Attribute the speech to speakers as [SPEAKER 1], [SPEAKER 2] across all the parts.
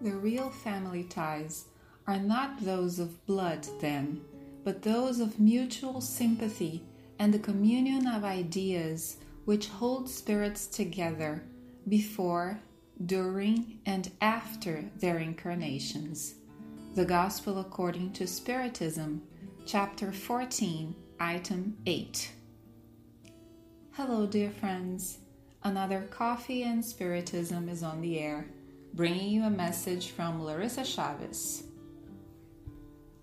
[SPEAKER 1] The real family ties are not those of blood, then, but those of mutual sympathy and the communion of ideas which hold spirits together before, during, and after their incarnations. The Gospel according to Spiritism, Chapter 14, Item 8. Hello, dear friends. Another Coffee and Spiritism is on the air, bringing you a message from Larissa Chavez.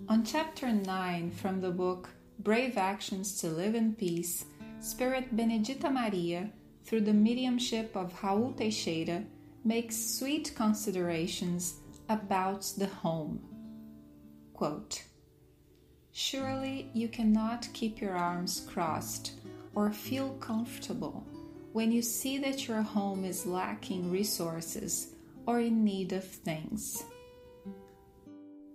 [SPEAKER 1] On Chapter 9 from the book Brave Actions to Live in Peace, Spirit Benedita Maria, through the mediumship of Raul Teixeira, makes sweet considerations about the home. Quote, Surely you cannot keep your arms crossed or feel comfortable when you see that your home is lacking resources or in need of things.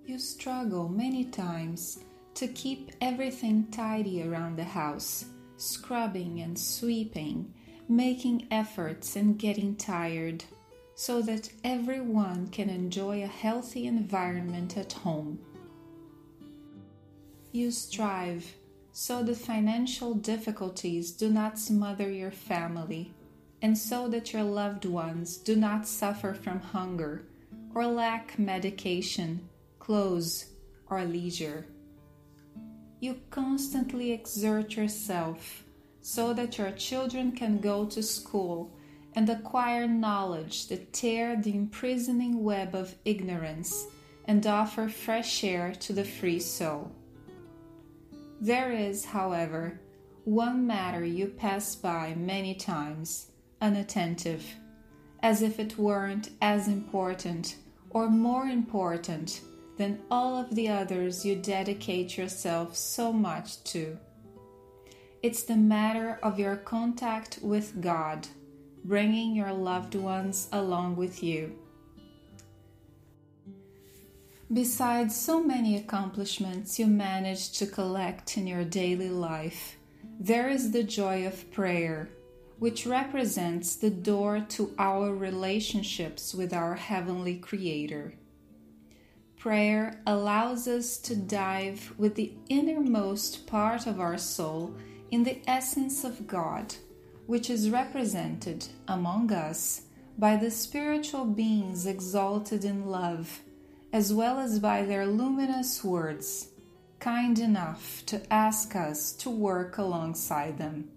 [SPEAKER 1] You struggle many times to keep everything tidy around the house, scrubbing and sweeping, making efforts and getting tired, so that everyone can enjoy a healthy environment at home you strive so the financial difficulties do not smother your family, and so that your loved ones do not suffer from hunger or lack medication, clothes, or leisure. You constantly exert yourself so that your children can go to school and acquire knowledge that tear the imprisoning web of ignorance and offer fresh air to the free soul. There is, however, one matter you pass by many times, unattentive, as if it weren't as important or more important than all of the others you dedicate yourself so much to. It's the matter of your contact with God, bringing your loved ones along with you. Besides so many accomplishments you manage to collect in your daily life, there is the joy of prayer, which represents the door to our relationships with our Heavenly Creator. Prayer allows us to dive with the innermost part of our soul in the essence of God, which is represented among us by the spiritual beings exalted in love as well as by their luminous words, kind enough to ask us to work alongside them.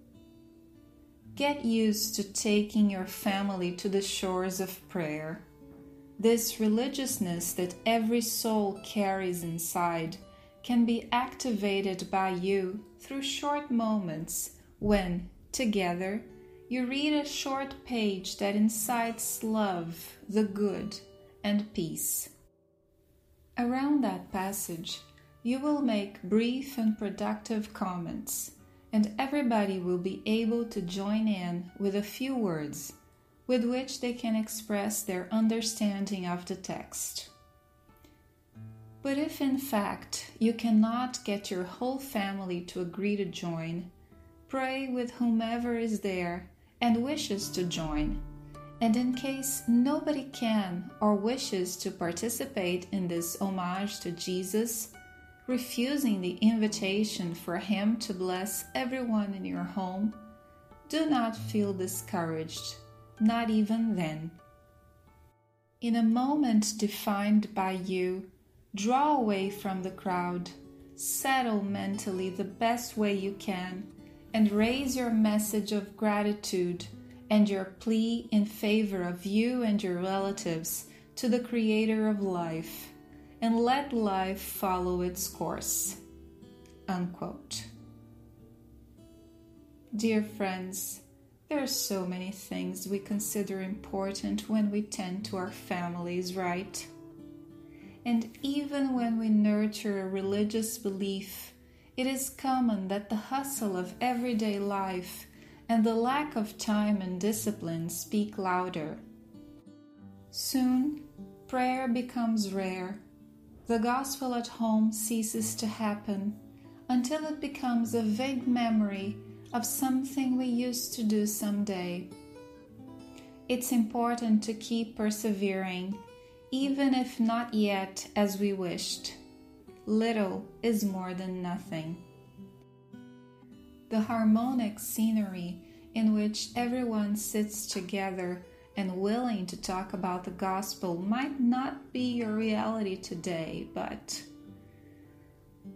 [SPEAKER 1] Get used to taking your family to the shores of prayer. This religiousness that every soul carries inside can be activated by you through short moments when, together, you read a short page that incites love, the good, and peace. Around that passage, you will make brief and productive comments, and everybody will be able to join in with a few words with which they can express their understanding of the text. But if in fact you cannot get your whole family to agree to join, pray with whomever is there and wishes to join and in case nobody can or wishes to participate in this homage to Jesus, refusing the invitation for Him to bless everyone in your home, do not feel discouraged, not even then. In a moment defined by you, draw away from the crowd, settle mentally the best way you can, and raise your message of gratitude and your plea in favor of you and your relatives to the Creator of life, and let life follow its course. Unquote. Dear friends, there are so many things we consider important when we tend to our families, right? And even when we nurture a religious belief, it is common that the hustle of everyday life and the lack of time and discipline speak louder. Soon, prayer becomes rare. The gospel at home ceases to happen until it becomes a vague memory of something we used to do someday. It's important to keep persevering, even if not yet as we wished. Little is more than nothing. The harmonic scenery in which everyone sits together and willing to talk about the gospel might not be your reality today, but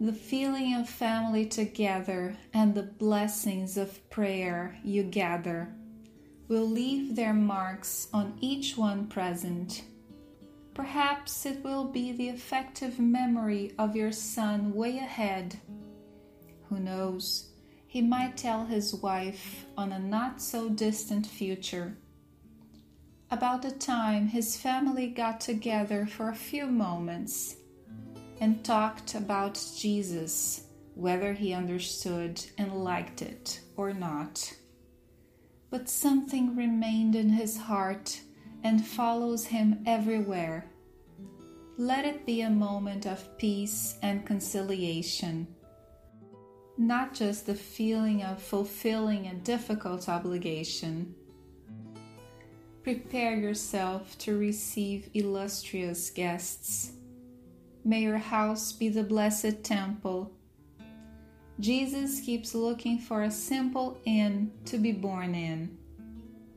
[SPEAKER 1] the feeling of family together and the blessings of prayer you gather will leave their marks on each one present. Perhaps it will be the effective memory of your son way ahead. Who knows? He might tell his wife on a not so distant future about the time his family got together for a few moments and talked about Jesus, whether he understood and liked it or not. But something remained in his heart and follows him everywhere. Let it be a moment of peace and conciliation, not just the feeling of fulfilling a difficult obligation. Prepare yourself to receive illustrious guests May your house be the blessed temple. Jesus keeps looking for a simple inn to be born in,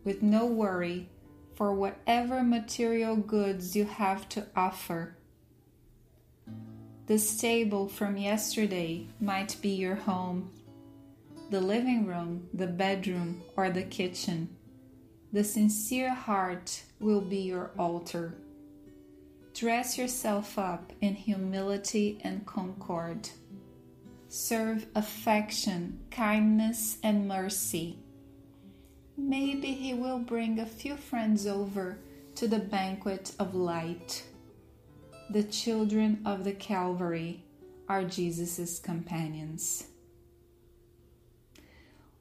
[SPEAKER 1] with no worry for whatever material goods you have to offer. The stable from yesterday might be your home, the living room, the bedroom, or the kitchen. The sincere heart will be your altar. Dress yourself up in humility and concord. Serve affection, kindness, and mercy. Maybe He will bring a few friends over to the banquet of light. The children of the Calvary are Jesus' companions.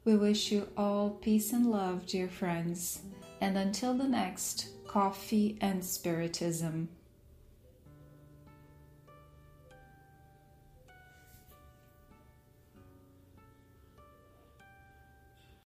[SPEAKER 1] We wish you all peace and love, dear friends, and until the next Coffee and Spiritism.